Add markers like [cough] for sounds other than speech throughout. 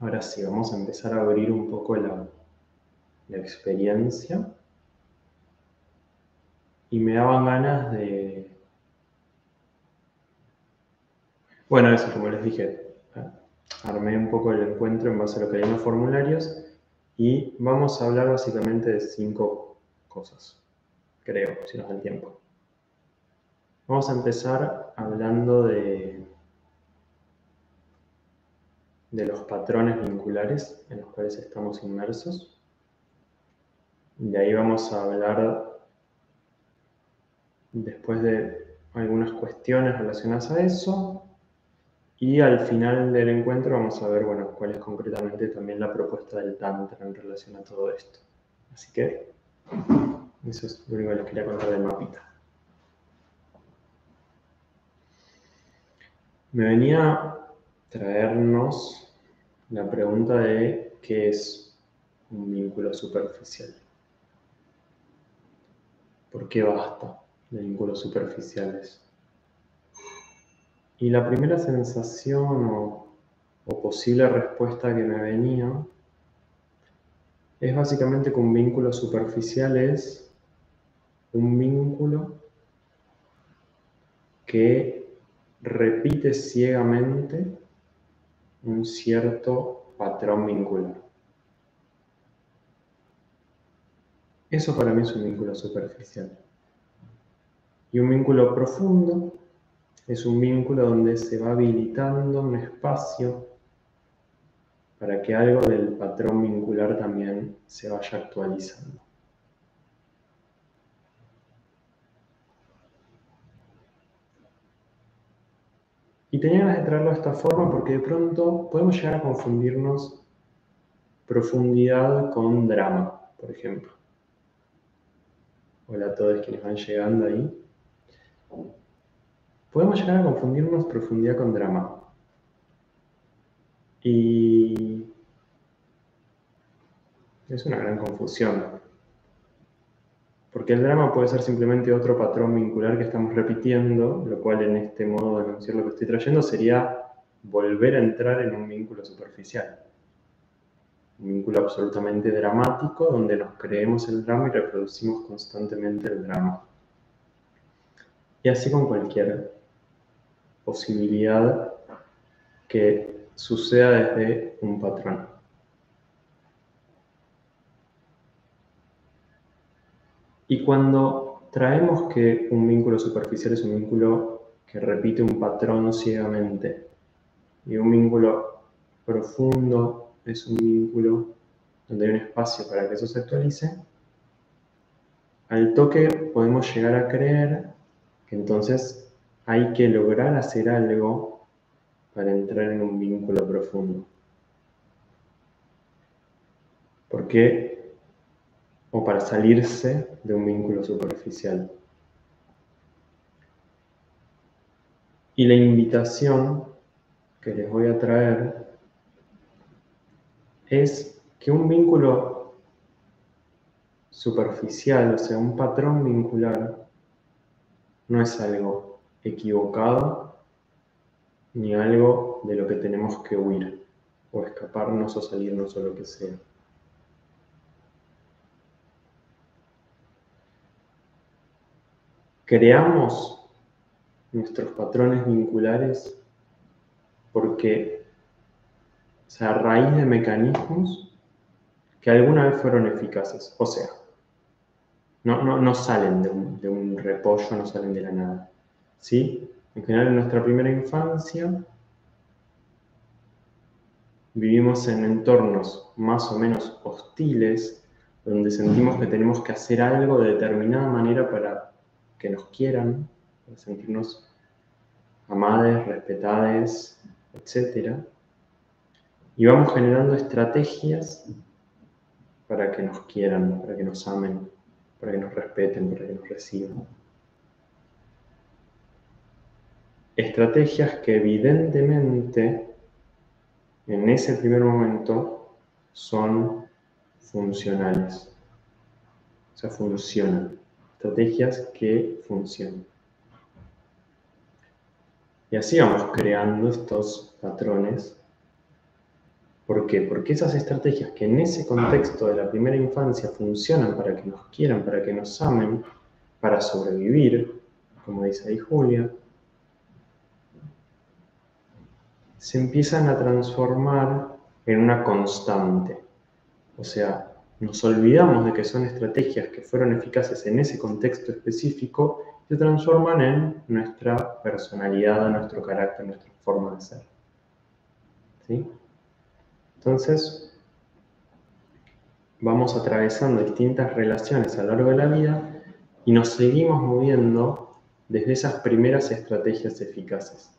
Ahora sí, vamos a empezar a abrir un poco la, la experiencia. Y me daban ganas de... Bueno, eso, como les dije, armé un poco el encuentro en base a lo que hay en los formularios y vamos a hablar básicamente de cinco cosas, creo, si nos da el tiempo. Vamos a empezar hablando de de los patrones vinculares en los cuales estamos inmersos. De ahí vamos a hablar después de algunas cuestiones relacionadas a eso. Y al final del encuentro vamos a ver, bueno, cuál es concretamente también la propuesta del Tantra en relación a todo esto. Así que eso es lo único que les quería contar del mapita. Me venía a traernos la pregunta de qué es un vínculo superficial. ¿Por qué basta de vínculos superficiales? Y la primera sensación o, o posible respuesta que me venía es básicamente que un vínculo superficial es un vínculo que repite ciegamente un cierto patrón vincular. Eso para mí es un vínculo superficial. Y un vínculo profundo es un vínculo donde se va habilitando un espacio para que algo del patrón vincular también se vaya actualizando. Y tenía ganas de traerlo de esta forma porque de pronto podemos llegar a confundirnos profundidad con drama, por ejemplo. Hola a todos quienes van llegando ahí. Podemos llegar a confundirnos profundidad con drama. Y es una gran confusión. Porque el drama puede ser simplemente otro patrón vincular que estamos repitiendo, lo cual en este modo de anunciar lo que estoy trayendo sería volver a entrar en un vínculo superficial. Un vínculo absolutamente dramático donde nos creemos el drama y reproducimos constantemente el drama. Y así con cualquier posibilidad que suceda desde un patrón. Y cuando traemos que un vínculo superficial es un vínculo que repite un patrón ciegamente y un vínculo profundo es un vínculo donde hay un espacio para que eso se actualice, al toque podemos llegar a creer que entonces hay que lograr hacer algo para entrar en un vínculo profundo. Porque o para salirse de un vínculo superficial. Y la invitación que les voy a traer es que un vínculo superficial, o sea, un patrón vincular, no es algo equivocado ni algo de lo que tenemos que huir o escaparnos o salirnos o lo que sea. Creamos nuestros patrones vinculares porque, o sea, a raíz de mecanismos que alguna vez fueron eficaces. O sea, no, no, salen de un, de un, repollo, no salen de la nada. ¿Sí? En general, en nuestra primera infancia vivimos en entornos más o menos hostiles, donde sentimos que tenemos que hacer algo de determinada manera para que nos quieran, para sentirnos amadas, respetadas, etc. Y vamos generando estrategias para que nos quieran, para que nos amen, para que nos respeten, para que nos reciban. Estrategias que evidentemente en ese primer momento son funcionales, o sea, funcionan estrategias que funcionen. Y así vamos creando estos patrones ¿Por qué? Porque esas estrategias que en ese contexto de la primera infancia funcionan para que nos quieran, para que nos amen, para sobrevivir, como dice ahí Julia, se empiezan a transformar en una constante. O sea, nos olvidamos de que son estrategias que fueron eficaces en ese contexto específico se transforman en nuestra personalidad, nuestro carácter, nuestra forma de ser. ¿Sí? Entonces, vamos atravesando distintas relaciones a lo largo de la vida y nos seguimos moviendo desde esas primeras estrategias eficaces.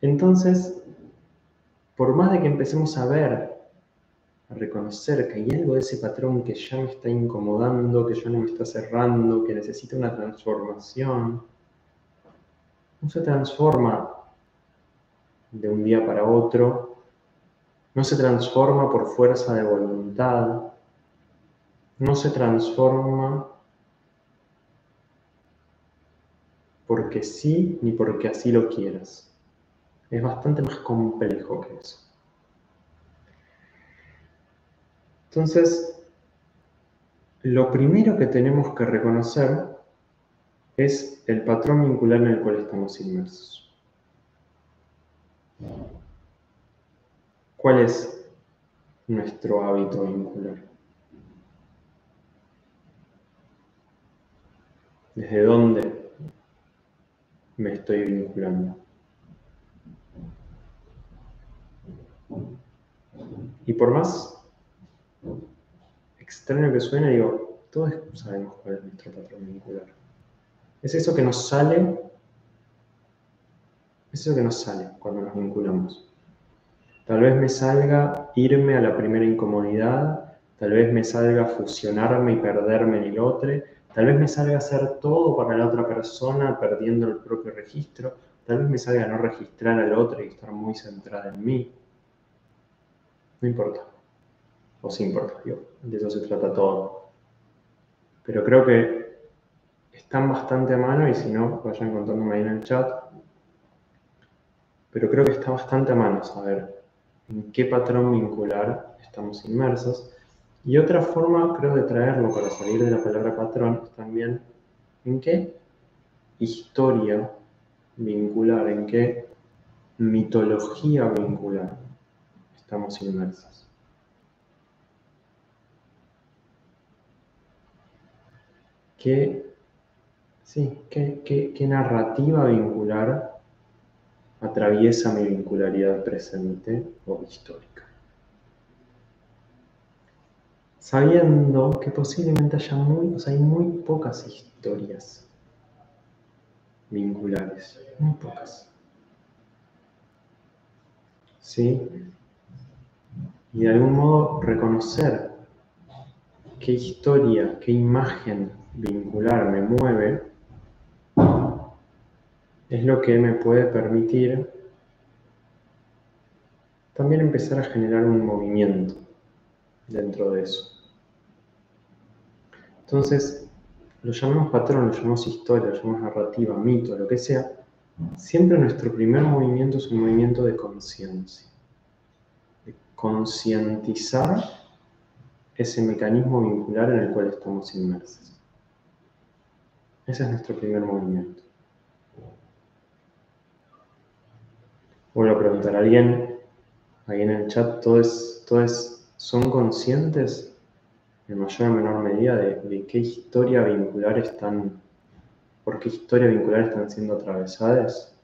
Entonces, por más de que empecemos a ver, a reconocer que hay algo de ese patrón que ya me está incomodando, que ya no me está cerrando, que necesita una transformación, no se transforma de un día para otro, no se transforma por fuerza de voluntad, no se transforma porque sí ni porque así lo quieras. Es bastante más complejo que eso. Entonces, lo primero que tenemos que reconocer es el patrón vincular en el cual estamos inmersos. ¿Cuál es nuestro hábito vincular? ¿Desde dónde me estoy vinculando? Y por más que suene, digo, todos sabemos cuál es nuestro patrón vincular. Es eso que nos sale, es eso que nos sale cuando nos vinculamos. Tal vez me salga irme a la primera incomodidad, tal vez me salga fusionarme y perderme en el otro, tal vez me salga hacer todo para la otra persona perdiendo el propio registro, tal vez me salga no registrar al otro y estar muy centrada en mí. No importa. O sí importa, de eso se trata todo. Pero creo que están bastante a mano y si no, vayan contándome ahí en el chat. Pero creo que está bastante a mano saber en qué patrón vincular estamos inmersos. Y otra forma, creo, de traerlo para salir de la palabra patrón es también en qué historia vincular, en qué mitología vincular estamos inmersos. ¿Qué, sí, qué, narrativa vincular atraviesa mi vincularidad presente o histórica? Sabiendo que posiblemente haya muy, o sea, hay muy pocas historias vinculares, muy pocas. ¿Sí? y de algún modo reconocer qué historia, qué imagen vincular me mueve, es lo que me puede permitir también empezar a generar un movimiento dentro de eso. Entonces, lo llamamos patrón, lo llamamos historia, lo llamamos narrativa, mito, lo que sea, siempre nuestro primer movimiento es un movimiento de conciencia concientizar ese mecanismo vincular en el cual estamos inmersos. Ese es nuestro primer movimiento. Vuelvo a preguntar, ¿alguien ahí en el chat, todos son conscientes en mayor o menor medida de, de, qué historia vincular están, por qué historia vincular están siendo atravesadas?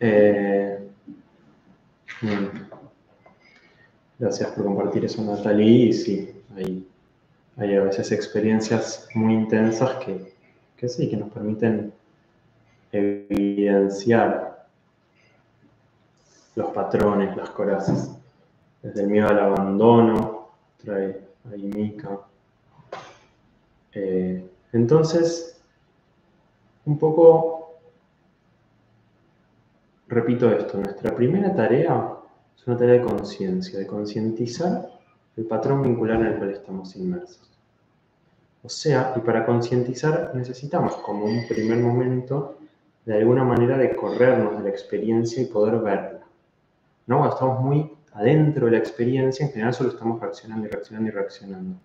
Eh, gracias por compartir eso, Natalie. Y sí, hay, a veces experiencias muy intensas que, que sí, que nos permiten evidenciar los patrones, las corazas, desde el miedo al abandono trae ahí Mika. Eh, entonces, un poco, repito esto, nuestra primera tarea es una tarea de conciencia, de concientizar el patrón vincular en el cual estamos inmersos. O sea, y para concientizar necesitamos como un primer momento de alguna manera de corrernos de la experiencia y poder verla. ¿No? Estamos muy adentro de la experiencia, en general solo estamos reaccionando y reaccionando y reaccionando.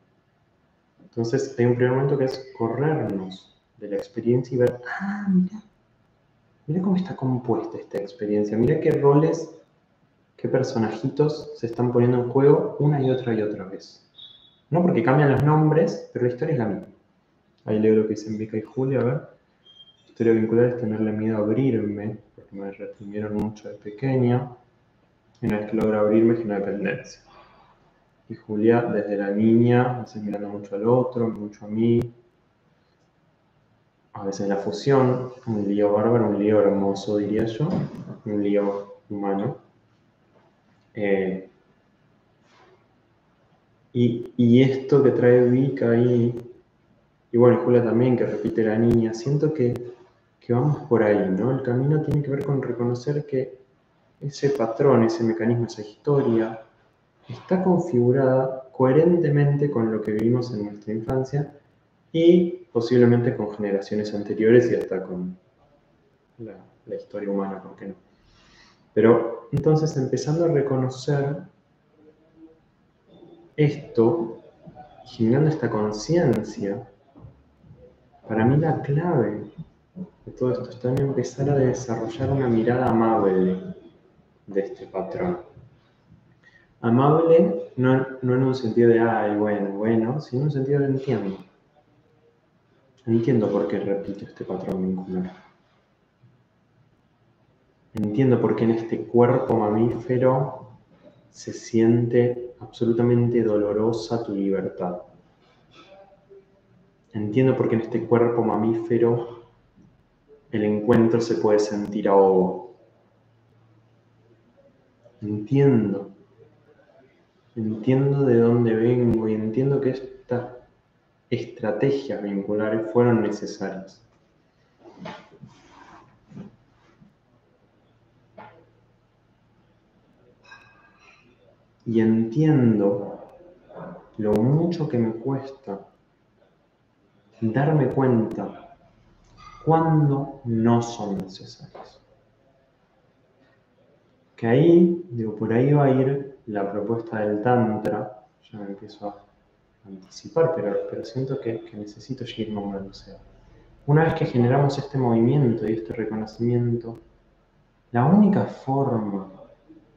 Entonces hay un primer momento que es corrernos de la experiencia y ver, ah, mira, mira cómo está compuesta esta experiencia, mira qué roles, qué personajitos se están poniendo en juego una y otra y otra vez. No porque cambian los nombres, pero la historia es la misma. Ahí leo lo que dicen Vika y Julia, a ver. Historia vincular es tenerle miedo a abrirme, porque me reprimieron mucho de pequeña. Y una vez que logro abrirme, genera dependencia. Y Julia, desde la niña, veces mirando mucho al otro, mucho a mí. A veces la fusión, un lío bárbaro, un lío hermoso, diría yo. Un lío humano. Eh, y, esto que trae Vika ahí, y bueno, Julia también, que repite la niña, siento que, que vamos por ahí, ¿no? El camino tiene que ver con reconocer que ese patrón, ese mecanismo, esa historia, está configurada coherentemente con lo que vivimos en nuestra infancia y posiblemente con generaciones anteriores y hasta con la, historia humana, ¿por qué no? Pero entonces empezando a reconocer esto, generando esta conciencia, para mí la clave de todo esto está en empezar a desarrollar una mirada amable de este patrón. Amable no, no en un sentido de, ay, bueno, bueno, sino en un sentido de entiendo. Entiendo por qué repito este patrón vincular. Entiendo por qué en este cuerpo mamífero se siente absolutamente dolorosa tu libertad. Entiendo por qué en este cuerpo mamífero el encuentro se puede sentir ahogo. Entiendo. Entiendo de dónde vengo y entiendo que estas estrategias vinculares fueron necesarias. y entiendo lo mucho que me cuesta darme cuenta cuando no son necesarios. Que ahí, digo, por ahí va a ir la propuesta del Tantra, ya me empiezo a anticipar, pero, pero siento que, que necesito seguir nombrando. sea, una vez que generamos este movimiento y este reconocimiento, la única forma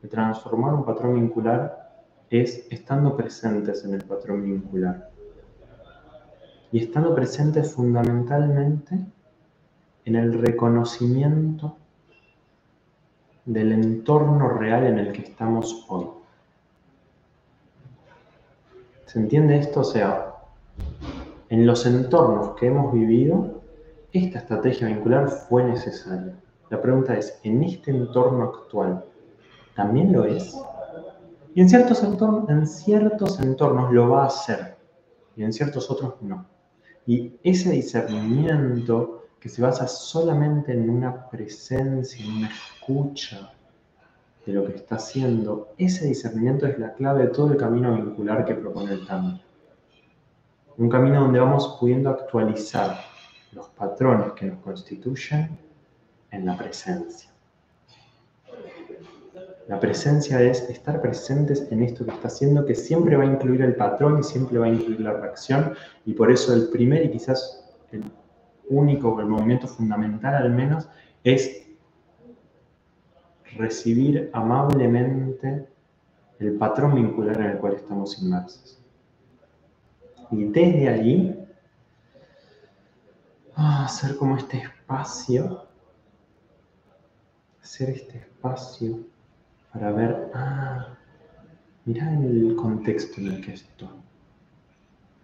de transformar un patrón vincular es estando presentes en el patrón vincular. Y estando presentes fundamentalmente en el reconocimiento del entorno real en el que estamos hoy. ¿Se entiende esto? O sea, en los entornos que hemos vivido, esta estrategia vincular fue necesaria. La pregunta es, ¿en este entorno actual también lo es? Y en ciertos, entornos, lo va a hacer y en ciertos otros no. Y ese discernimiento que se basa solamente en una presencia, en una escucha de lo que está haciendo, ese discernimiento es la clave de todo el camino vincular que propone el Tantra. Un camino donde vamos pudiendo actualizar los patrones que nos constituyen en la presencia. La presencia es estar presentes en esto que está haciendo, que siempre va a incluir el patrón y siempre va a incluir la reacción. Y por eso el primer y quizás el único, o el movimiento fundamental al menos, es recibir amablemente el patrón vincular en el cual estamos inmersos. Y desde allí, ah, hacer como este espacio, hacer este espacio para ver, ah, el contexto en el que estoy.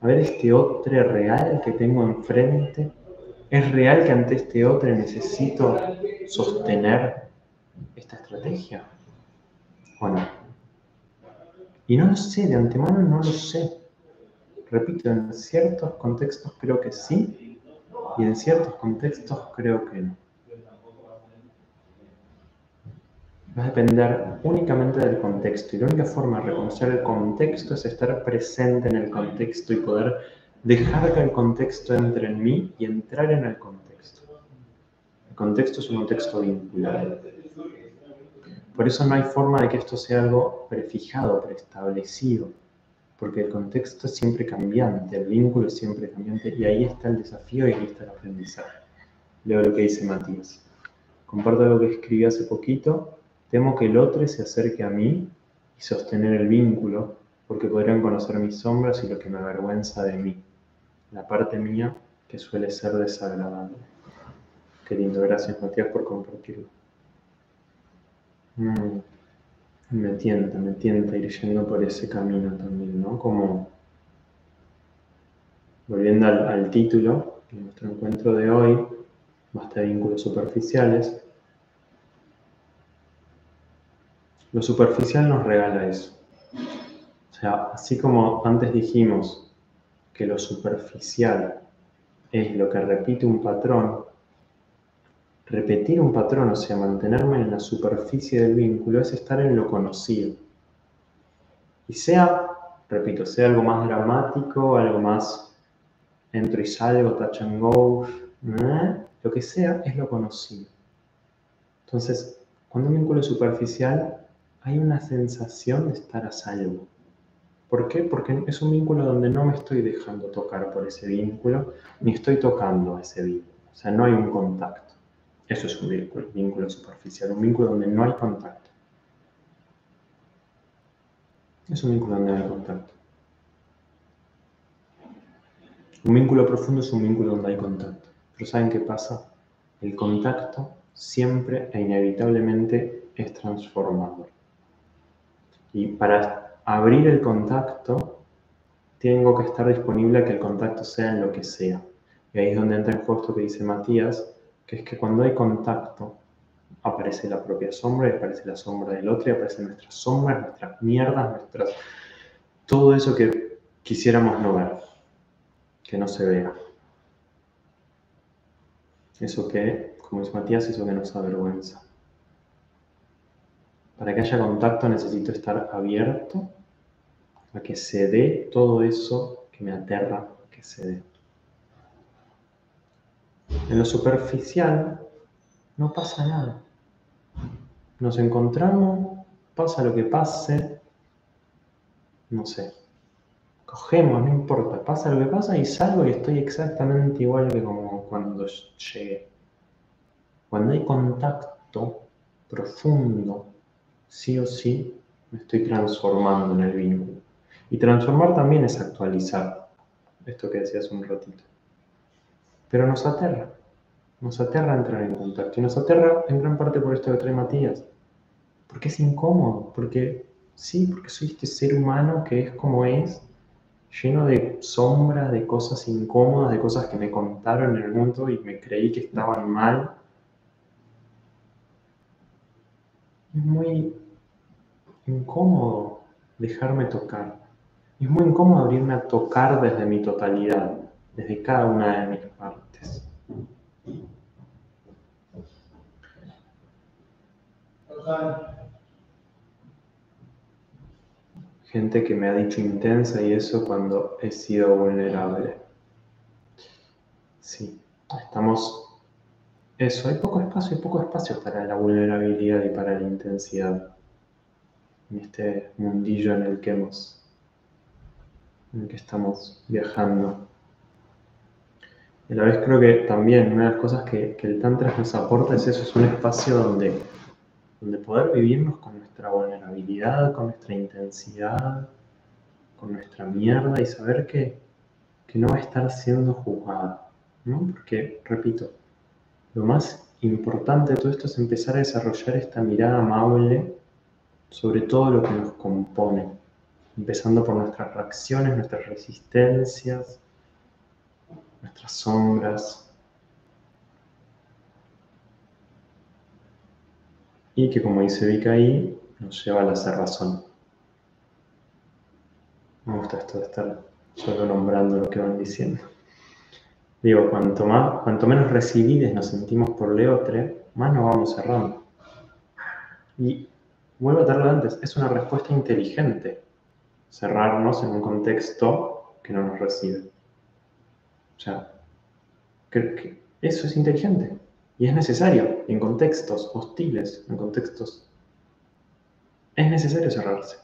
A ver, este otro real que tengo enfrente, ¿es real que ante este otro necesito sostener esta estrategia? Bueno, Y no lo sé, de antemano no lo sé. Repito, en ciertos contextos creo que sí y en ciertos contextos creo que no. Va a depender únicamente del contexto y la única forma de reconocer el contexto es estar presente en el contexto y poder dejar que el contexto entre en mí y entrar en el contexto. El contexto es un contexto vinculado. Por eso no hay forma de que esto sea algo prefijado, preestablecido, porque el contexto es siempre cambiante, el vínculo es siempre cambiante y ahí está el desafío y ahí está el aprendizaje. Leo lo que dice Matías. Comparto lo que escribí hace poquito. Temo que el otro se acerque a mí y sostener el vínculo, porque podrían conocer mis sombras y lo que me avergüenza de mí, la parte mía que suele ser desagradable. Qué lindo, gracias Matías por compartirlo. Mm, me tienta, me tienta ir yendo por ese camino también, ¿no? Como volviendo al, título de nuestro encuentro de hoy, basta de vínculos superficiales. Lo superficial nos regala eso. O sea, así como antes dijimos que lo superficial es lo que repite un patrón, Repetir un patrón, o sea, mantenerme en la superficie del vínculo, es estar en lo conocido. Y sea, repito, sea algo más dramático, algo más entro y salgo, touch and go, ¿eh? lo que sea, es lo conocido. Entonces, cuando un vínculo es superficial, hay una sensación de estar a salvo. ¿Por qué? Porque es un vínculo donde no me estoy dejando tocar por ese vínculo, ni estoy tocando a ese vínculo. O sea, no hay un contacto. Eso es un vínculo, vínculo superficial, un vínculo donde no hay contacto. Es un vínculo donde no hay contacto. Un vínculo profundo es un vínculo donde hay contacto. Pero ¿saben qué pasa? El contacto siempre e inevitablemente es transformador. Y para abrir el contacto, tengo que estar disponible a que el contacto sea en lo que sea. Y ahí es donde entra el justo que dice Matías, que es que cuando hay contacto, aparece la propia sombra y aparece la sombra del otro y aparecen nuestras sombras, nuestras mierdas, nuestras... Todo eso que quisiéramos no ver, que no se vea. Eso que, como dice Matías, eso que nos avergüenza. Para que haya contacto necesito estar abierto a que se dé todo eso que me aterra que se dé. En lo superficial no pasa nada. Nos encontramos, pasa lo que pase, no sé. Cogemos, no importa, pasa lo que pasa y salgo y estoy exactamente igual que como cuando llegué. Cuando hay contacto profundo, sí o sí, me estoy transformando en el vínculo. Y transformar también es actualizar. Esto que decías un ratito. Pero nos aterra. Nos aterra entrar en contacto. Y nos aterra en gran parte por esto que trae Matías. Porque es incómodo. Porque sí, porque soy este ser humano que es como es, lleno de sombras, de cosas incómodas, de cosas que me contaron en el mundo y me creí que estaban mal. Es muy incómodo dejarme tocar. Es muy incómodo abrirme a tocar desde mi totalidad, desde cada una de mis partes. Gente que me ha dicho intensa y eso cuando he sido vulnerable. Sí, estamos... Eso, hay poco espacio, hay poco espacio para la vulnerabilidad y para la intensidad en este mundillo en el que hemos, en el que estamos viajando. A la vez creo que también una de las cosas que, el Tantra nos aporta es eso, es un espacio donde, donde poder vivirnos con nuestra vulnerabilidad, con nuestra intensidad, con nuestra mierda y saber que, que no va a estar siendo juzgada, ¿no? Porque, repito, lo más importante de todo esto es empezar a desarrollar esta mirada amable sobre todo lo que nos compone, empezando por nuestras reacciones, nuestras resistencias, nuestras sombras. Y que como dice Vika ahí, nos lleva a la cerrazón. Me gusta esto de estar solo nombrando lo que van diciendo. Digo, cuanto, más, cuanto menos recibidos nos sentimos por Leotre, más nos vamos cerrando. Y vuelvo a darlo antes, es una respuesta inteligente cerrarnos en un contexto que no nos recibe. O sea, que eso es inteligente y es necesario en contextos hostiles, en contextos... Es necesario cerrarse.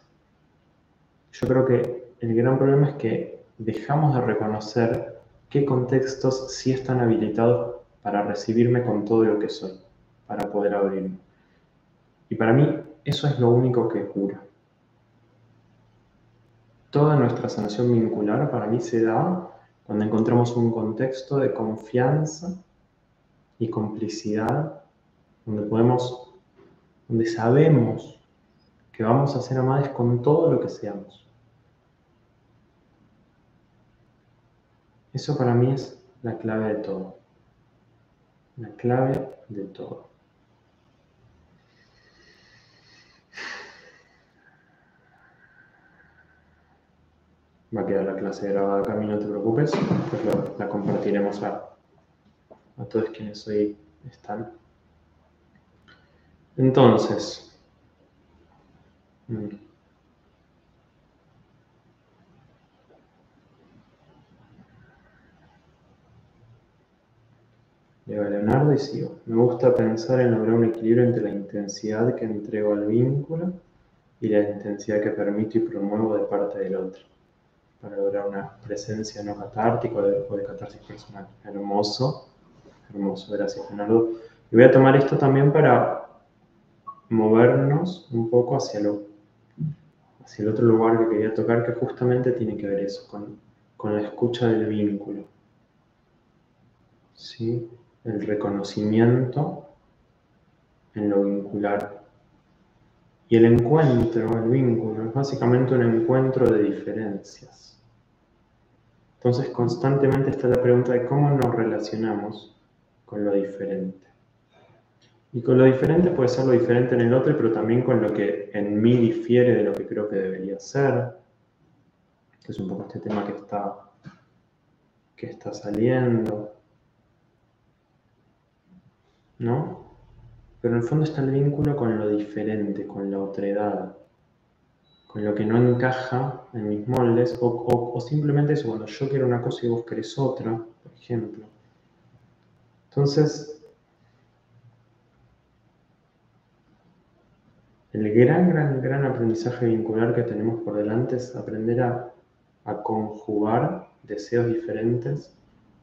Yo creo que el gran problema es que dejamos de reconocer qué contextos sí están habilitados para recibirme con todo lo que soy, para poder abrirme. Y para mí eso es lo único que cura. Toda nuestra sanación vincular para mí se da cuando encontramos un contexto de confianza y complicidad, donde podemos, donde sabemos que vamos a ser amados con todo lo que seamos. Eso para mí es la clave de todo. La clave de todo. Va a quedar la clase grabada acá, no te preocupes, pues la, compartiremos a, todos quienes hoy están. Entonces, mm. Leonardo y sigo. Me gusta pensar en lograr un equilibrio entre la intensidad que entrego al vínculo y la intensidad que permito y promuevo de parte del otro para lograr una presencia no catártica o de, catarsis personal. Hermoso, hermoso, gracias Leonardo. Y voy a tomar esto también para movernos un poco hacia, lo, hacia el otro lugar que quería tocar, que justamente tiene que ver eso, con, con la escucha del vínculo. ¿Sí? El reconocimiento en lo vincular. Y el encuentro, el vínculo, es básicamente un encuentro de diferencias. Entonces constantemente está la pregunta de cómo nos relacionamos con lo diferente. Y con lo diferente puede ser lo diferente en el otro, pero también con lo que en mí difiere de lo que creo que debería ser. Que es un poco este tema que está, que está saliendo. ¿No? Pero en el fondo está el vínculo con lo diferente, con la otredad con lo que no encaja en mis moldes, o, simplemente eso, cuando yo quiero una cosa y vos querés otra, por ejemplo. Entonces, el gran, gran, gran aprendizaje vincular que tenemos por delante es aprender a, a conjugar deseos diferentes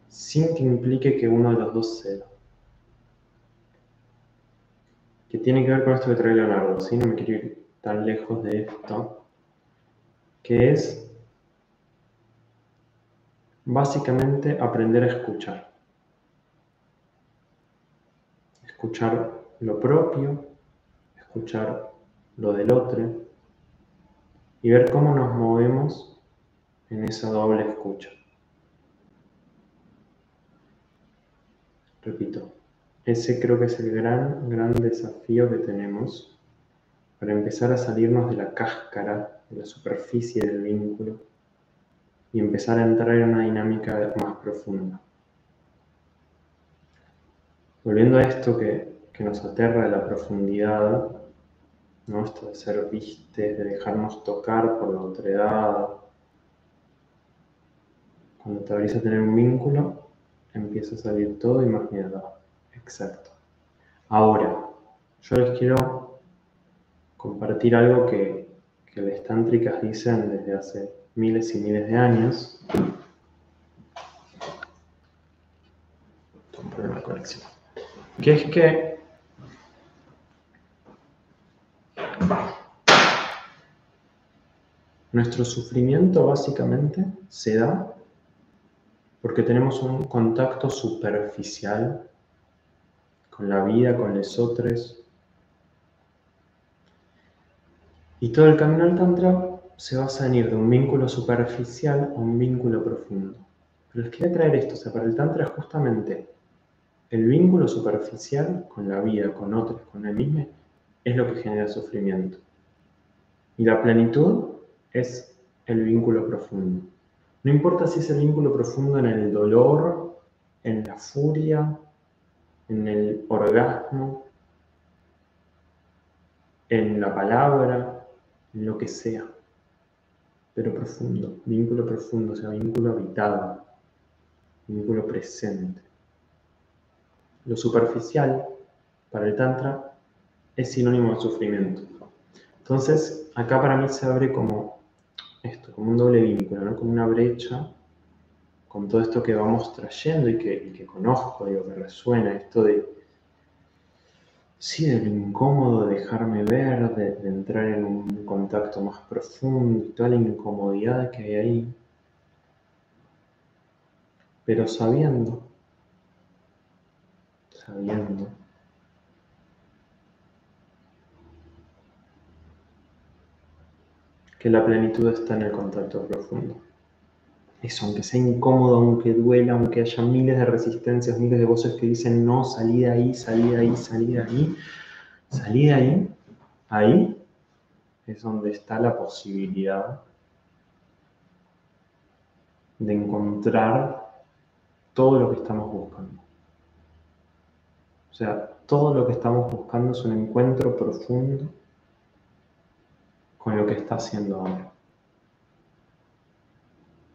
sin que implique que uno de los dos ceda. Que tiene que ver con esto que trae Leonardo, ¿sí? No me quiero ir tan lejos de esto, que es básicamente aprender a escuchar. Escuchar lo propio, escuchar lo del otro y ver cómo nos movemos en esa doble escucha. Repito, ese creo que es el gran, gran desafío que tenemos para empezar a salirnos de la cáscara, de la superficie del vínculo y empezar a entrar en una dinámica más profunda. Volviendo a esto que, nos aterra de la profundidad, ¿no? esto de ser vistes, de dejarnos tocar por la otredad. Cuando te abrís a tener un vínculo, empieza a salir todo imaginado. Exacto. Ahora, yo les quiero compartir algo que, que las tántricas dicen desde hace miles y miles de años. conexión. Que es que nuestro sufrimiento básicamente se da porque tenemos un contacto superficial con la vida, con los otros, Y todo el camino al Tantra se basa en ir de un vínculo superficial a un vínculo profundo. Pero les quería traer esto, o sea, para el Tantra justamente el vínculo superficial con la vida, con otros, con el mismo, es lo que genera sufrimiento. Y la plenitud es el vínculo profundo. No importa si es el vínculo profundo en el dolor, en la furia, en el orgasmo, en la palabra, lo que sea, pero profundo, vínculo profundo, o sea, vínculo habitado, vínculo presente. Lo superficial para el Tantra es sinónimo de sufrimiento. Entonces, acá para mí se abre como esto, como un doble vínculo, ¿no? como una brecha con todo esto que vamos trayendo y que, y que conozco, digo, que resuena, esto de sí, de lo incómodo de dejarme ver, de, entrar en un contacto más profundo y toda la incomodidad que hay ahí, pero sabiendo, sabiendo que la plenitud está en el contacto profundo. Eso, aunque sea incómodo, aunque duela, aunque haya miles de resistencias, miles de voces que dicen no, salí de ahí, salí de ahí, salí de ahí, salí de ahí, ahí es donde está la posibilidad de encontrar todo lo que estamos buscando. O sea, todo lo que estamos buscando es un encuentro profundo con lo que está haciendo ahora.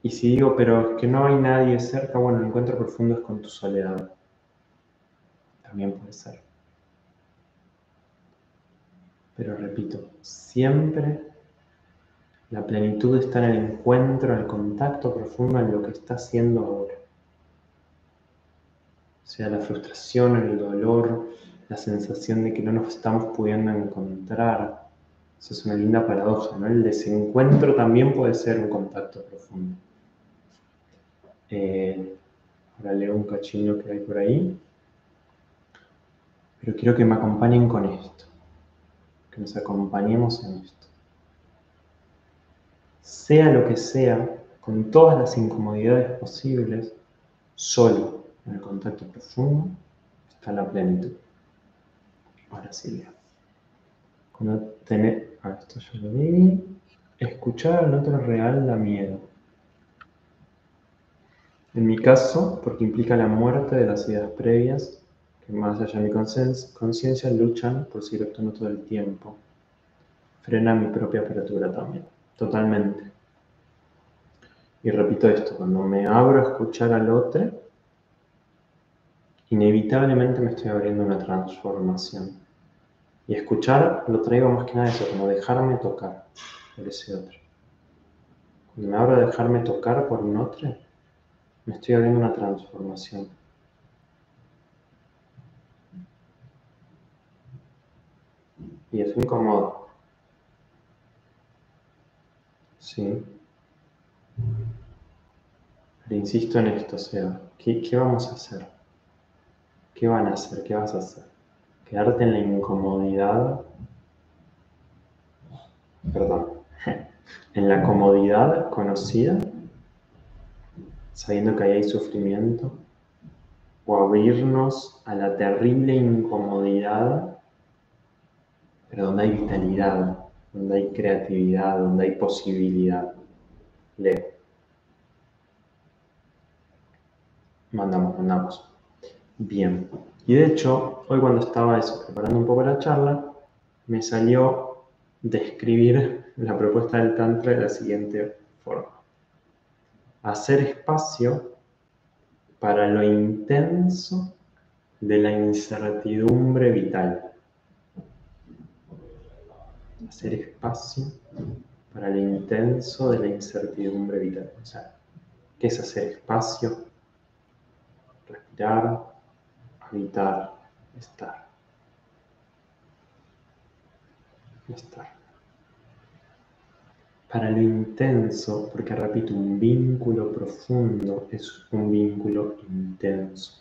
Y si digo, pero es que no hay nadie cerca, bueno, el encuentro profundo es con tu soledad. También puede ser. Pero repito, siempre la plenitud está en el encuentro, en el contacto profundo en lo que está haciendo ahora. O sea, la frustración, el dolor, la sensación de que no nos estamos pudiendo encontrar. Eso es una linda paradoja, ¿no? El desencuentro también puede ser un contacto profundo. Eh, ahora leo un cachino que hay por ahí. Pero quiero que me acompañen con esto. Que nos acompañemos en esto. Sea lo que sea, con todas las incomodidades posibles, solo en el contacto profundo está la plenitud. Ahora sí leo. Cuando tenés, ah, esto ya lo vi. Escuchar al otro real da miedo. En mi caso, porque implica la muerte de las ideas previas, que más allá de mi conciencia luchan por seguir actuando todo el tiempo. Frena mi propia apertura también, totalmente. Y repito esto, cuando me abro a escuchar al otro, inevitablemente me estoy abriendo una transformación. Y escuchar lo traigo más que nada eso, como dejarme tocar por ese otro. Cuando me abro a dejarme tocar por un otro, me estoy abriendo una transformación. Y es incómodo. Sí. Pero insisto en esto, o sea, ¿qué, ¿qué vamos a hacer? ¿Qué van a hacer? ¿Qué vas a hacer? ¿Quedarte en la incomodidad? Perdón. [laughs] ¿En la comodidad conocida? Sabiendo que ahí hay sufrimiento, o abrirnos a la terrible incomodidad, pero donde hay vitalidad, donde hay creatividad, donde hay posibilidad. Leo. Mandamos, mandamos. Bien. Y de hecho, hoy cuando estaba eso, preparando un poco la charla, me salió describir [laughs] la propuesta del Tantra de la siguiente forma hacer espacio para lo intenso de la incertidumbre vital. Hacer espacio para lo intenso de la incertidumbre vital. O sea, ¿qué es hacer espacio? Respirar, habitar, estar. Estar para lo intenso, porque repito, un vínculo profundo es un vínculo intenso.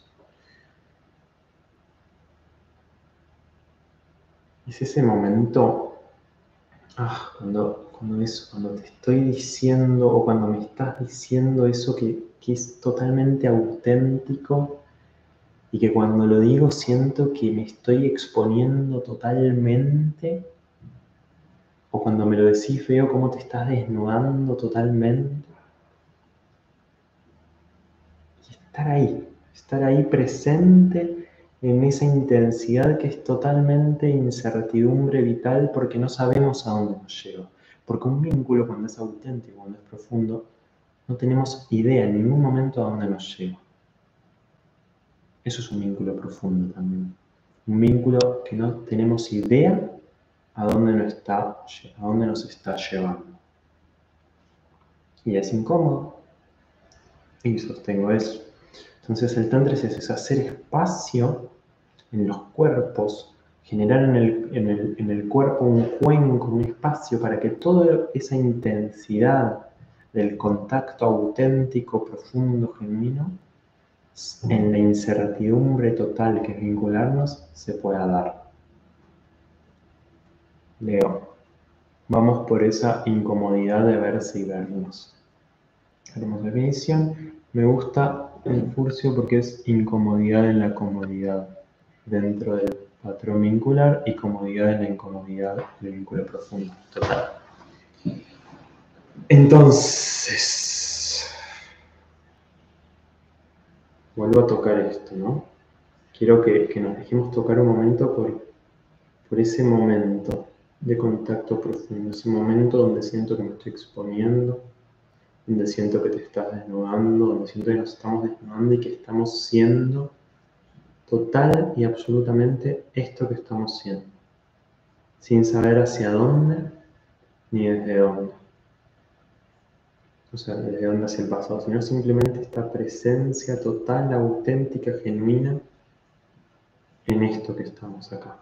Es ese momento, ah, cuando, cuando, cuando te estoy diciendo o cuando me estás diciendo eso que, que es totalmente auténtico y que cuando lo digo siento que me estoy exponiendo totalmente O cuando me lo decís veo cómo te estás desnudando totalmente. Y estar ahí, estar ahí presente en esa intensidad que es totalmente incertidumbre vital porque no sabemos a dónde nos lleva. Porque un vínculo cuando es auténtico, cuando es profundo, no tenemos idea en ningún momento a dónde nos lleva. Eso es un vínculo profundo también. Un vínculo que no tenemos idea a dónde nos está, a dónde nos está llevando. Y es incómodo. Y sostengo eso. Entonces el Tantra es eso, hacer espacio en los cuerpos, generar en el, en el cuerpo un cuenco, un espacio para que toda esa intensidad del contacto auténtico, profundo, genuino, en la incertidumbre total que es vincularnos, se pueda dar. Leo, vamos por esa incomodidad de verse y vernos. Hermosa definición. Me gusta el furcio porque es incomodidad en la comodidad dentro del patrón vincular y comodidad en la incomodidad del vínculo profundo. Total. Entonces, vuelvo a tocar esto, ¿no? Quiero que, nos dejemos tocar un momento por, por ese momento de contacto profundo, ese momento donde siento que me estoy exponiendo, donde siento que te estás desnudando, donde siento que nos estamos desnudando y que estamos siendo total y absolutamente esto que estamos siendo, sin saber hacia dónde ni desde dónde. O sea, desde dónde hacia el pasado, sino simplemente esta presencia total, auténtica, genuina en esto que estamos acá,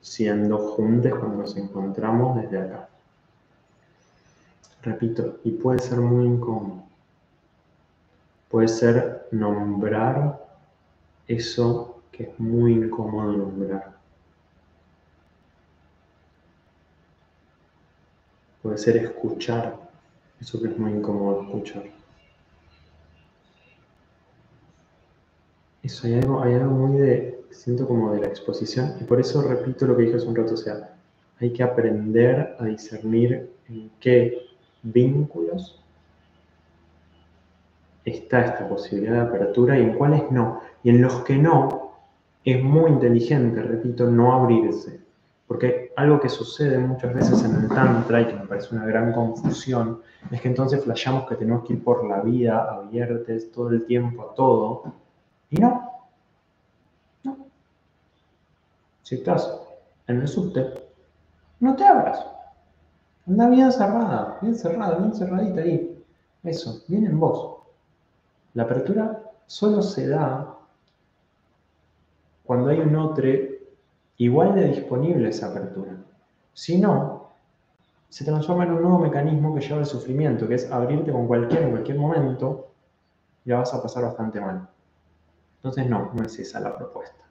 siendo juntos cuando nos encontramos desde acá. Repito, y puede ser muy incómodo. Puede ser nombrar eso que es muy incómodo nombrar. Puede ser escuchar eso que es muy incómodo escuchar. Eso hay algo, hay algo muy de, siento como de la exposición, y por eso repito lo que dije hace un rato, o sea, hay que aprender a discernir en qué vínculos está esta posibilidad de apertura y en cuáles no. Y en los que no, es muy inteligente, repito, no abrirse. Porque algo que sucede muchas veces en el Tantra y que me parece una gran confusión, es que entonces flashamos que tenemos que ir por la vida abiertos todo el tiempo a todo. Y no. Si estás en el subte, no te abras. Anda bien cerrada, bien cerrada, bien cerradita ahí. Eso, bien en vos. La apertura solo se da cuando hay un otro igual de disponible esa apertura. Si no, se transforma en un nuevo mecanismo que lleva al sufrimiento, que es abrirte con cualquier en cualquier momento, ya vas a pasar bastante mal. Entonces no, no es esa la propuesta.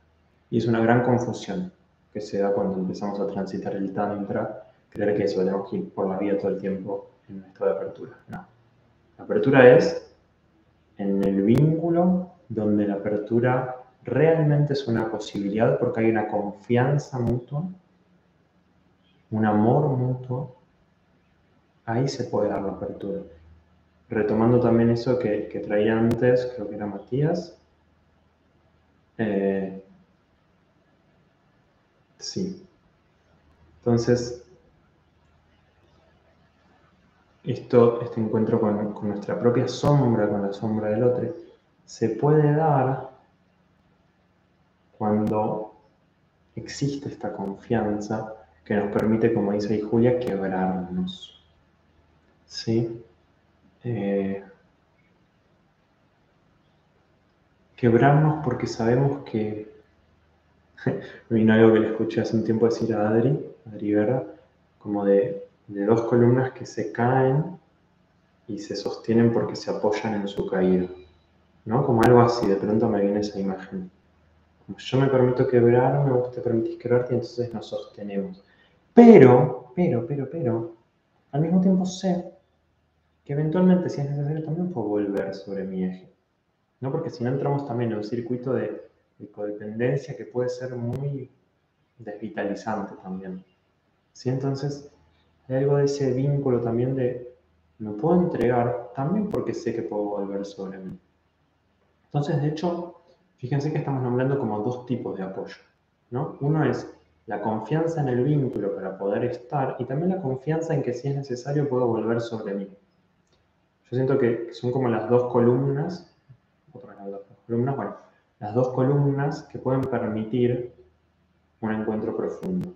Y es una gran confusión que se da cuando empezamos a transitar el tantra creer que eso tenemos que ir por la vida todo el tiempo en esto de apertura. No. La apertura es en el vínculo donde la apertura realmente es una posibilidad porque hay una confianza mutua, un amor mutuo, ahí se puede dar la apertura. Retomando también eso que, traía antes, creo que era Matías. Eh, sí. Entonces, esto, este encuentro con, nuestra propia sombra, con la sombra del otro, se puede dar cuando existe esta confianza que nos permite, como dice ahí Julia, quebrarnos. ¿Sí? Eh, quebrarnos porque sabemos que. [laughs] vino algo que le escuché hace un tiempo decir a Adri, Adri Guerra, como de de dos columnas que se caen y se sostienen porque se apoyan en su caída. ¿no? Como algo así, de pronto me viene esa imagen. Como yo me permito quebrarme, vos te permitís quebrarte y entonces nos sostenemos. Pero, pero, pero, pero, al mismo tiempo sé que eventualmente, si es necesario, también puedo volver sobre mi eje. ¿no? Porque si no entramos también en un circuito de, de codependencia que puede ser muy desvitalizante también. ¿Sí? Entonces, hay algo de ese vínculo también de me puedo entregar también porque sé que puedo volver sobre mí. Entonces, de hecho, fíjense que estamos nombrando como dos tipos de apoyo. ¿no? Uno es la confianza en el vínculo para poder estar y también la confianza en que si es necesario puedo volver sobre mí. Yo siento que son como las dos columnas, otras las dos columnas, bueno, las dos columnas que pueden permitir un encuentro profundo.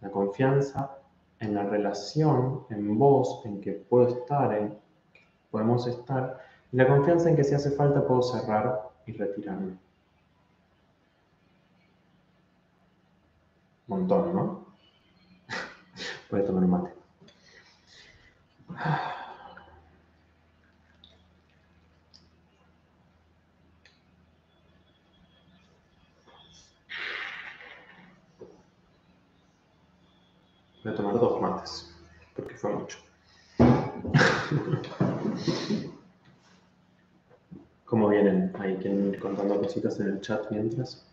La confianza en la relación, en vos, en que puedo estar, en que podemos estar, y la confianza en que si hace falta puedo cerrar y retirarme. montón, ¿no? [laughs] Voy a tomar un mate. Voy a tomar dos mates, porque fue mucho. ¿Cómo vienen? ¿Hay quien ir contando cositas en el chat mientras?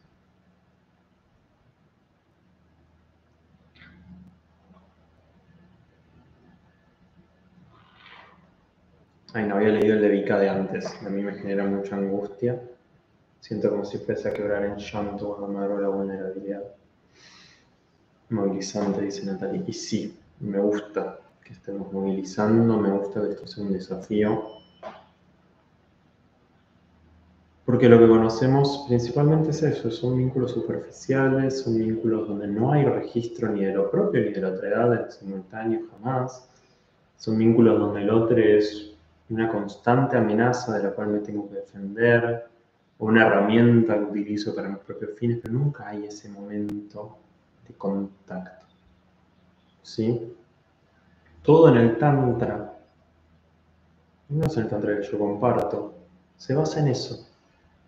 Ay, no había leído el de Vika de antes. A mí me genera mucha angustia. Siento como si fuese a quebrar en llanto cuando me la vulnerabilidad. Movilizante, dice Natalie. Y sí, me gusta que estemos movilizando, me gusta que esto sea un desafío. Porque lo que conocemos principalmente es eso, son vínculos superficiales, son vínculos donde no hay registro ni de lo propio ni de la otra edad en simultáneo jamás. Son vínculos donde el otro es una constante amenaza de la cual me tengo que defender, o una herramienta que utilizo para mis propios fines, pero nunca hay ese momento de contacto. ¿Sí? Todo en el Tantra, no es el Tantra que yo comparto, se basa en eso,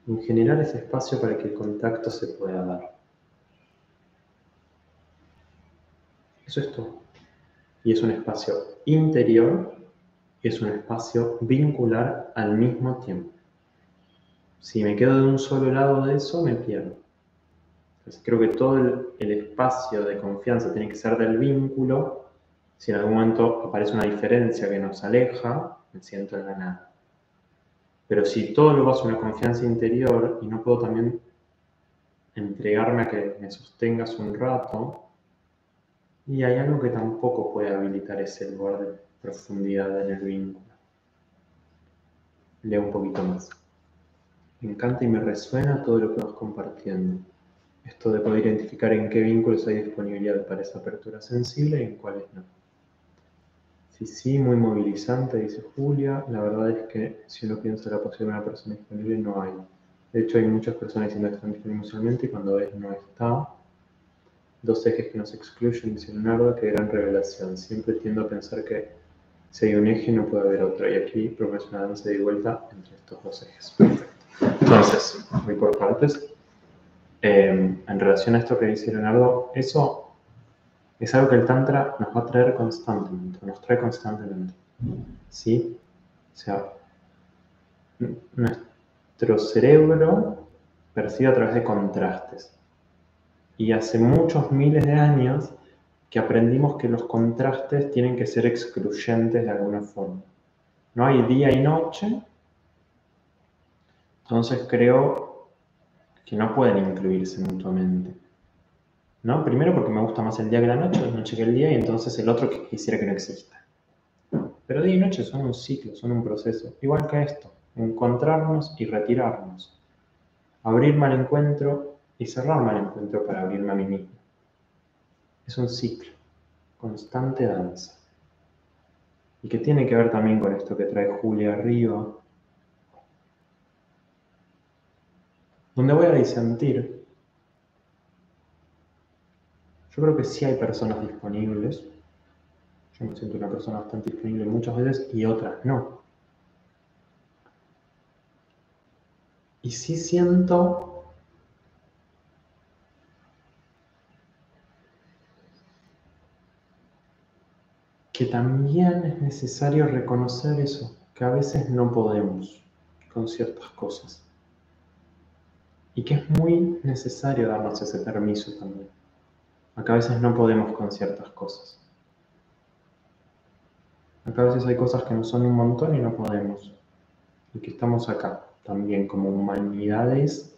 en generar ese espacio para que el contacto se pueda dar. Eso es todo. Y es un espacio interior es un espacio vincular al mismo tiempo. Si me quedo de un solo lado de eso, me pierdo. Creo que todo el, espacio de confianza tiene que ser del vínculo. Si en algún momento aparece una diferencia que nos aleja, me siento en. Pero si todo lo baso en una confianza interior y no puedo también entregarme a que me sostengas un rato, y hay algo que tampoco puede habilitar ese lugar de profundidad en el vínculo. Leo un poquito más. Me encanta y me resuena todo lo que vas compartiendo. Esto de poder identificar en qué vínculos hay disponibilidad para esa apertura sensible y en cuáles no. Sí, sí, muy movilizante, dice Julia. La verdad es que si uno piensa la posibilidad de una persona disponible, no hay. De hecho, hay muchas personas diciendo que están disponibles emocionalmente y cuando ves no está. Dos ejes que nos excluyen, dice Leonardo, que gran revelación. Siempre tiendo a pensar que si hay un eje, no puede haber otro. Y aquí prometo una danza de vuelta entre estos dos ejes. Perfecto. Entonces, muy por partes. Eh, en relación a esto que dice Leonardo, eso es algo que el Tantra nos va a traer constantemente, nos trae constantemente. ¿Sí? O sea, nuestro cerebro percibe a través de contrastes. Y hace muchos miles de años que aprendimos que los contrastes tienen que ser excluyentes de alguna forma. No hay día y noche, entonces creo que no pueden incluirse mutuamente. ¿No? Primero porque me gusta más el día que la noche, la noche que el día, y entonces el otro que quisiera que no exista. Pero día y noche son un ciclo, son un proceso, igual que esto, encontrarnos y retirarnos, abrirme al encuentro y cerrarme al encuentro para abrirme a mí mismo. Es un ciclo, constante danza. Y que tiene que ver también con esto que trae Julia arriba, donde voy a disentir. Yo creo que sí hay personas disponibles. Yo me siento una persona bastante disponible muchas veces y otras no. Y sí siento que también es necesario reconocer eso, que a veces no podemos con ciertas cosas. Y que es muy necesario darnos ese permiso también. Acá a veces no podemos con ciertas cosas. Acá a veces hay cosas que nos son un montón y no podemos. Y que estamos acá también como humanidades,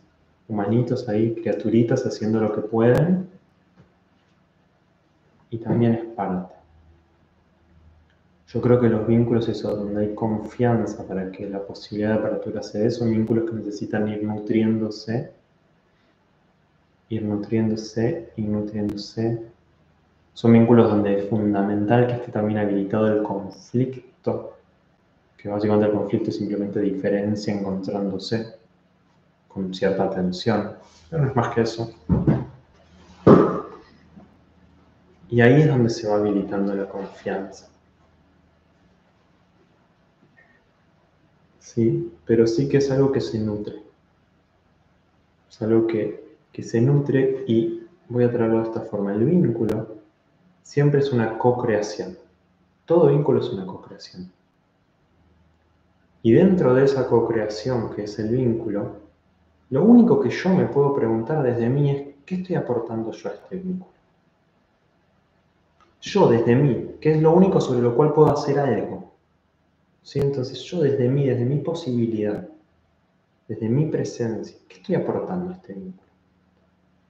humanitos ahí, criaturitas haciendo lo que pueden. Y también es parte. Yo creo que los vínculos, eso, donde hay confianza para que la posibilidad de apertura se dé, son vínculos que necesitan ir nutriéndose, ir nutriéndose, ir nutriéndose, son vínculos donde es fundamental que esté también habilitado el conflicto, que básicamente el conflicto es simplemente diferencia encontrándose con cierta tensión, pero no es más que eso. Y ahí es donde se va habilitando la confianza. Sí, pero sí que es algo que se nutre. Es algo que, que se nutre y voy a traerlo de esta forma. El vínculo siempre es una co-creación. Todo vínculo es una co-creación. Y dentro de esa co-creación que es el vínculo, lo único que yo me puedo preguntar desde mí es, ¿qué estoy aportando yo a este vínculo? Yo desde mí, ¿qué es lo único sobre lo cual puedo hacer algo. ¿Sí? Entonces yo desde mí, desde mi posibilidad, desde mi presencia, ¿qué estoy aportando a este vínculo?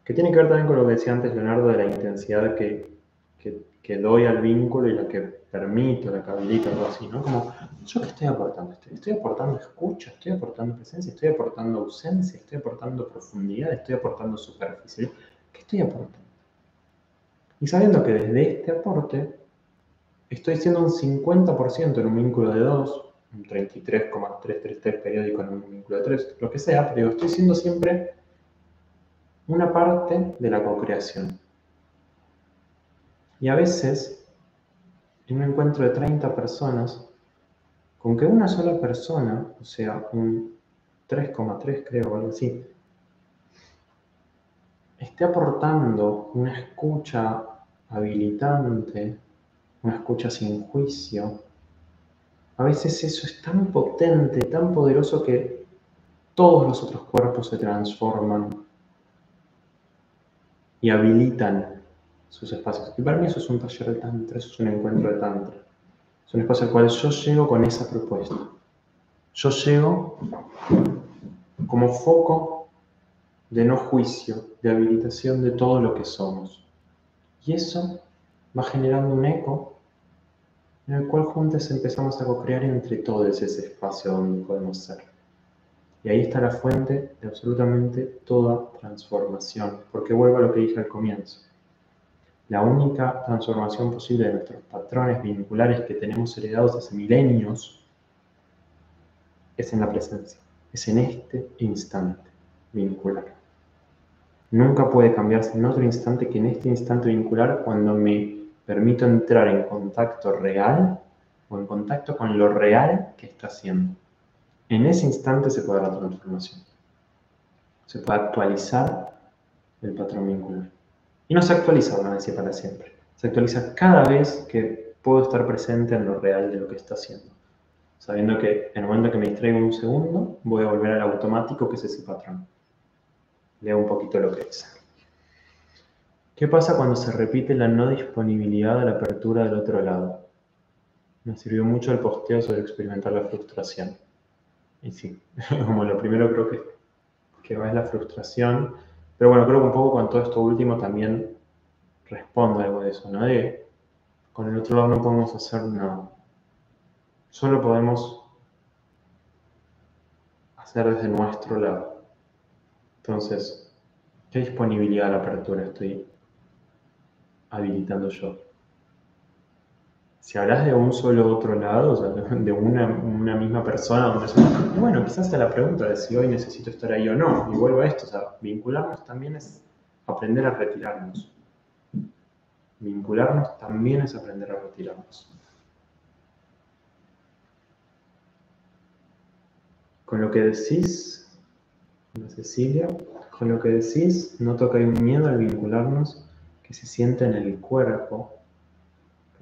Que tiene que ver también con lo que decía antes Leonardo de la intensidad que que, doy al vínculo y la que permito, la que habilito, algo así, ¿no? Como, ¿yo qué estoy aportando? Estoy, aportando escucha, estoy aportando presencia, estoy aportando ausencia, estoy aportando profundidad, estoy aportando superficie. ¿Qué estoy aportando? Y sabiendo que desde este aporte estoy siendo un 50% en un vínculo de 2, un 33,333 periódico en un vínculo de 3, lo que sea, pero estoy siendo siempre una parte de la co-creación. Y a veces, en un encuentro de 30 personas, con que una sola persona, o sea, un 3,3 creo, o algo así, esté aportando una escucha habilitante, una escucha sin juicio, a veces eso es tan potente, tan poderoso que todos los otros cuerpos se transforman y habilitan sus espacios. Y para mí eso es un taller de Tantra, eso es un encuentro de Tantra. Es un espacio al cual yo llego con esa propuesta. Yo llego como foco de no juicio, de habilitación de todo lo que somos. Y eso va generando un eco en el cual juntos empezamos a co-crear entre todos ese espacio donde podemos ser. Y ahí está la fuente de absolutamente toda transformación, porque vuelvo a lo que dije al comienzo. La única transformación posible de nuestros patrones vinculares que tenemos heredados hace milenios es en la presencia, es en este instante vincular. Nunca puede cambiarse en otro instante que en este instante vincular cuando me permito entrar en contacto real o en contacto con lo real que está haciendo. En ese instante se puede dar la transformación. Se puede actualizar el patrón vincular. Y no se actualiza una vez y para siempre. Se actualiza cada vez que puedo estar presente en lo real de lo que está haciendo. Sabiendo que en el momento que me distraigo un segundo, voy a volver al automático que es ese patrón. Leo un poquito lo que dice. ¿Qué pasa cuando se repite la no disponibilidad de la apertura del otro lado? Me sirvió mucho el posteo sobre experimentar la frustración. Y sí, [laughs] como lo primero creo que, que va es la frustración pero bueno, creo que un poco con todo esto último también responde algo de eso, ¿no? De con el otro lado no podemos hacer nada. Solo podemos hacer desde nuestro lado. Entonces, ¿qué disponibilidad a la apertura estoy habilitando yo? si hablas de un solo otro lado, o sea, [laughs] de una, misma persona, bueno, quizás es la pregunta de si hoy necesito estar ahí o no. Y vuelvo a esto, o sea, vincularnos también es aprender a retirarnos. Vincularnos también es aprender a retirarnos. Con lo que decís, Cecilia, con lo que decís, noto que hay un miedo al vincularnos que se siente en el cuerpo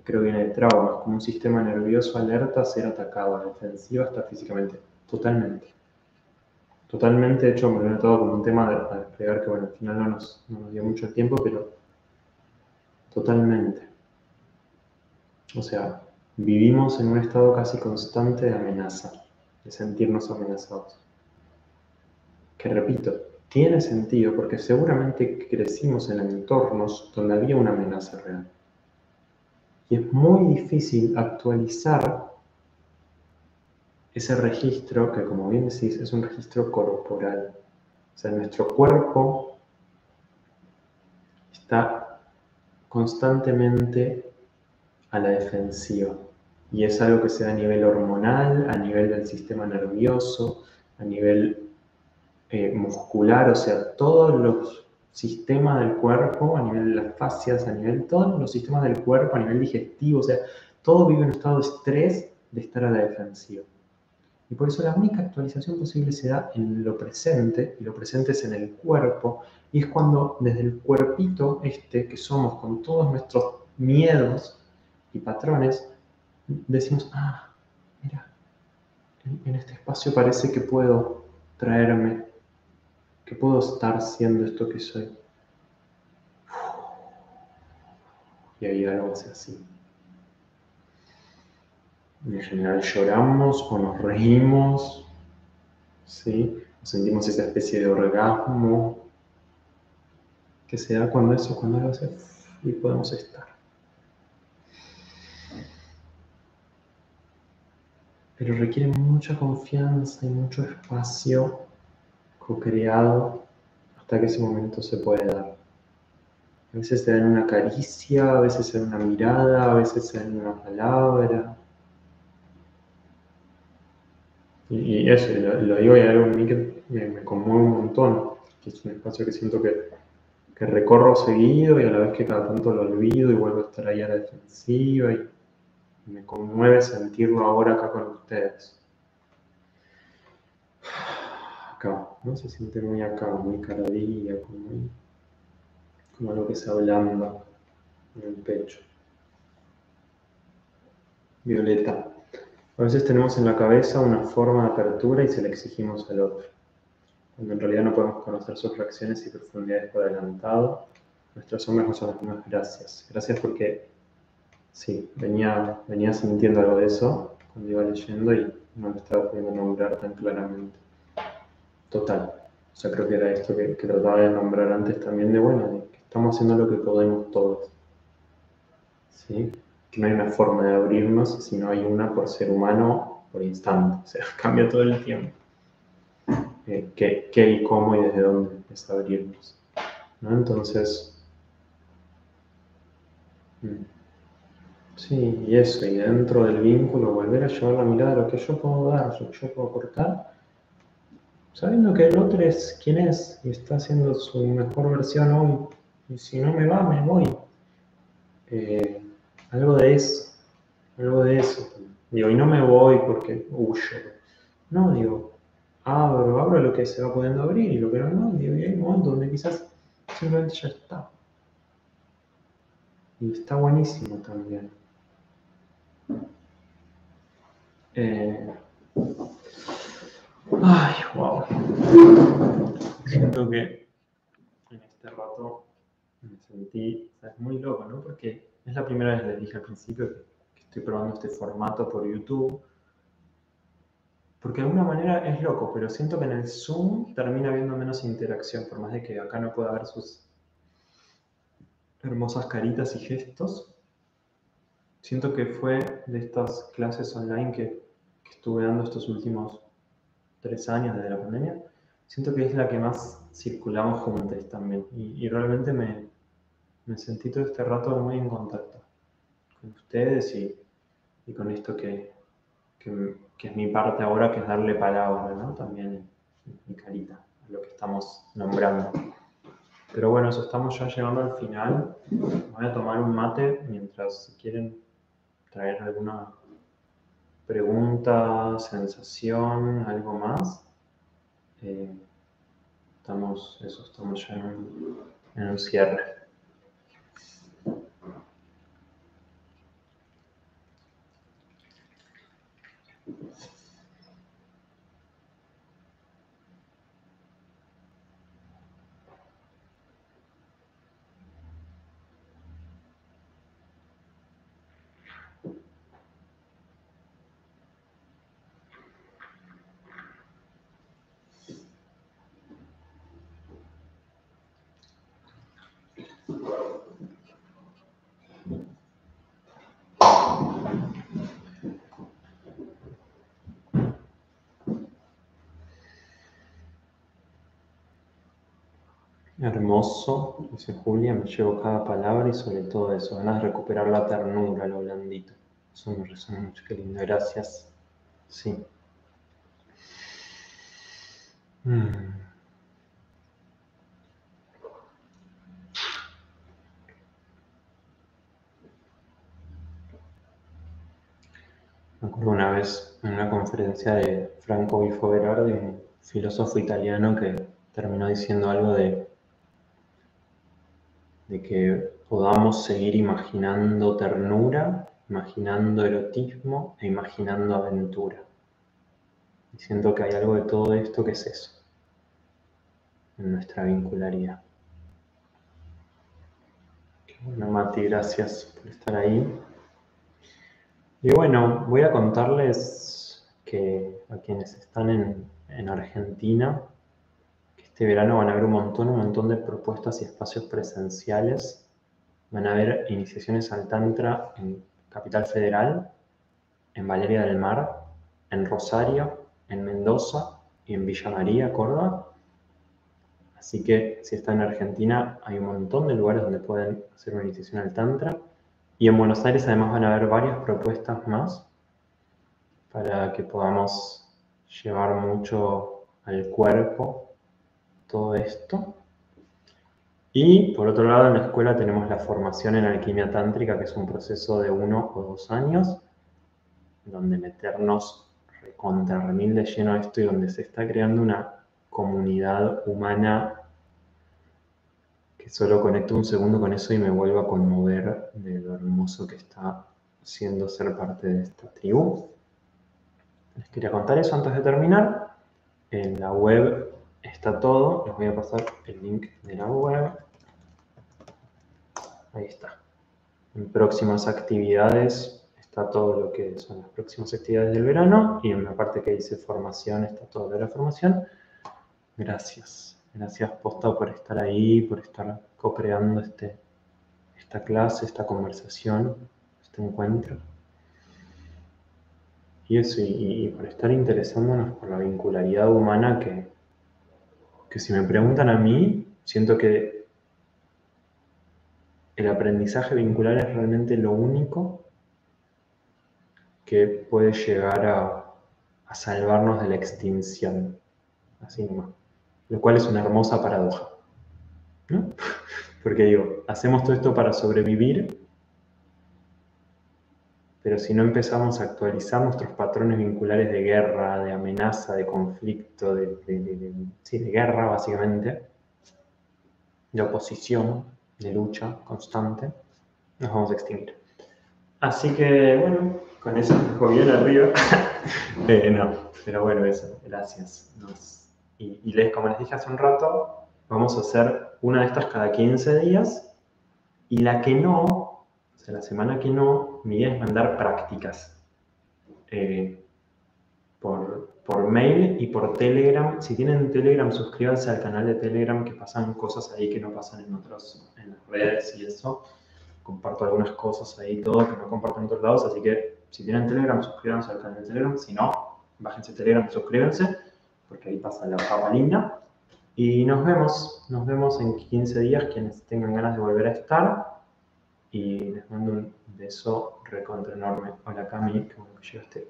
creo que viene de traumas, como un sistema nervioso alerta a ser atacado, a defensiva hasta físicamente. Totalmente. Totalmente, de hecho, me lo he notado como un tema de, desplegar que, bueno, al final no nos, no nos dio mucho tiempo, pero totalmente. O sea, vivimos en un estado casi constante de amenaza, de sentirnos amenazados. Que repito, tiene sentido porque seguramente crecimos en entornos donde había una amenaza real. Y es muy difícil actualizar ese registro que, como bien decís, es un registro corporal. O sea, nuestro cuerpo está constantemente a la defensiva. Y es algo que se da a nivel hormonal, a nivel del sistema nervioso, a nivel eh, muscular, o sea, todos los sistemas del cuerpo, a nivel de las fascias, a nivel, todos los sistemas del cuerpo, a nivel digestivo, o sea, todo vive en un estado de estrés de estar a la defensiva. Y por eso la única actualización posible se da en lo presente, y lo presente es en el cuerpo, y es cuando desde el cuerpito este que somos con todos nuestros miedos y patrones, decimos, ah, mira, en este espacio parece que puedo traerme, que puedo estar siendo esto que soy. Y ahí algo hace así. En general lloramos o nos reímos, ¿sí? sentimos esa especie de orgasmo que se da cuando eso, cuando algo hace y podemos estar. Pero requiere mucha confianza y mucho espacio co-creado hasta que ese momento se puede dar. A veces se da en una caricia, a veces en una mirada, a veces en una palabra. Y, eso, lo, digo y algo en mí que me, conmueve un montón, que es un espacio que siento que, que, recorro seguido y a la vez que cada tanto lo olvido y vuelvo a estar ahí a la defensiva y me conmueve sentirlo ahora acá con ustedes. Acá, ¿no? Se siente muy acá, muy caradilla, como, como algo que se ablanda en el pecho. Violeta. A veces tenemos en la cabeza una forma de apertura y se la exigimos al otro. Cuando en realidad no podemos conocer sus reacciones y profundidades por adelantado, nuestros hombres nos son las gracias. Gracias porque, sí, venía, venía sintiendo algo de eso cuando iba leyendo y no lo estaba pudiendo nombrar tan claramente. Total. O sea, creo que era esto que, trataba de nombrar antes también, de bueno, que estamos haciendo lo que podemos todos. ¿Sí? que no hay una forma de abrirnos, sino hay una por ser humano por instante, o sea, [laughs] cambia todo el tiempo. Eh, ¿qué, ¿qué, y cómo y desde dónde es abrirnos? ¿no? Entonces, mm, sí, y eso, y dentro del vínculo, volver a llevar la mirada a lo que yo puedo dar, lo que yo puedo aportar, sabiendo que el otro es quien es y está haciendo su mejor versión hoy, y si no me va, me voy. Eh, algo de eso, algo de eso. Digo, y no me voy porque huyo. No, digo, abro, abro lo que se va pudiendo abrir y lo que no, no, digo, y hay un momento donde quizás simplemente ya está. Y está buenísimo también. Eh, ay, wow. Siento que en este rato me sentí, es muy loco, ¿no? Porque es la primera vez, les dije al principio, que estoy probando este formato por YouTube. Porque de alguna manera es loco, pero siento que en el Zoom termina habiendo menos interacción, por más de que acá no pueda ver sus hermosas caritas y gestos. Siento que fue de estas clases online que, estuve dando estos últimos tres años desde la pandemia, siento que es la que más circulamos juntos también. y realmente me, me sentí todo este rato muy en contacto con ustedes y, con esto que, es mi parte ahora, que es darle palabra, ¿no? También mi carita, a lo que estamos nombrando. Pero bueno, eso estamos ya llegando al final. Voy a tomar un mate mientras quieren traer alguna pregunta, sensación, algo más. Eh, estamos, eso, estamos ya en un cierre. Hermoso, dice Julia, me llevo cada palabra y sobre todo eso, ganas de recuperar la ternura, lo blandito. Eso me resuena mucho, qué lindo, gracias. Sí. Mm. Me acuerdo una vez en una conferencia de Franco Bifo Berardi, un filósofo italiano que terminó diciendo algo de de que podamos seguir imaginando ternura, imaginando erotismo e imaginando aventura. Y siento que hay algo de todo esto que es eso, en nuestra vincularidad. Bueno, Mati, gracias por estar ahí. Y bueno, voy a contarles que a quienes están en, en Argentina, este verano van a haber un montón, un montón de propuestas y espacios presenciales. Van a haber iniciaciones al Tantra en Capital Federal, en Valeria del Mar, en Rosario, en Mendoza y en Villa María, Córdoba. Así que si están en Argentina, hay un montón de lugares donde pueden hacer una iniciación al Tantra. Y en Buenos Aires además van a haber varias propuestas más para que podamos llevar mucho al cuerpo todo esto. Y por otro lado, en la escuela tenemos la formación en alquimia tántrica, que es un proceso de uno o dos años, donde meternos contra remil de lleno a esto y donde se está creando una comunidad humana que solo conecto un segundo con eso y me vuelvo a conmover de lo hermoso que está siendo ser parte de esta tribu. Les quería contar eso antes de terminar. En la web está todo. Les voy a pasar el link de la web. Ahí está. En próximas actividades está todo lo que son las próximas actividades del verano y en la parte que dice formación está todo de la formación. Gracias. Gracias Posta por estar ahí, por estar co-creando este, esta clase, esta conversación, este encuentro. Y eso, y por estar interesándonos por la vincularidad humana que, que si me preguntan a mí, siento que el aprendizaje vincular es realmente lo único que puede llegar a, salvarnos de la extinción. Así nomás. Lo cual es una hermosa paradoja. ¿no? [laughs] Porque digo, hacemos todo esto para sobrevivir pero si no empezamos a actualizar nuestros patrones vinculares de guerra, de amenaza, de conflicto, de, de, guerra básicamente, de oposición, de lucha constante, nos vamos a extinguir. Así que, bueno, con eso me bien arriba. [laughs] Eh, no, pero bueno, eso, gracias. y les, como les dije hace un rato, vamos a hacer una de estas cada 15 días y la que no, la semana que no, mi idea es mandar prácticas eh, por, mail y por Telegram. Si tienen Telegram, suscríbanse al canal de Telegram que pasan cosas ahí que no pasan en otros, en las redes y eso. Comparto algunas cosas ahí, todo que no comparto en otros lados. Así que si tienen Telegram, suscríbanse al canal de Telegram. Si no, bájense Telegram y suscríbanse, porque ahí pasa la papa linda. Y nos vemos, nos vemos en 15 días, quienes tengan ganas de volver a estar y les mando un beso recontra enorme. Hola Cami, qué bueno que llegaste.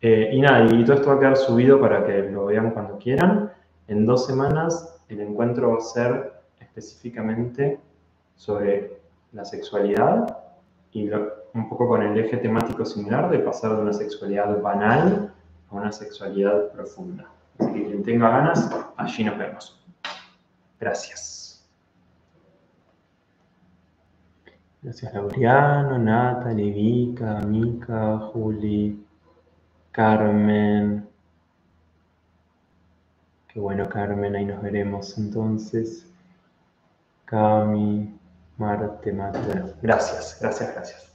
Eh, y nada, y todo esto va a quedar subido para que lo vean cuando quieran. En dos semanas el encuentro va a ser específicamente sobre la sexualidad y un poco con el eje temático similar de pasar de una sexualidad banal a una sexualidad profunda. Así que quien tenga ganas, allí nos vemos. Gracias. Gracias Laureano, Nata, Levica, Mica, Juli, Carmen. Qué bueno Carmen, ahí nos veremos entonces. Cami, Marte, Mate. gracias, gracias, gracias.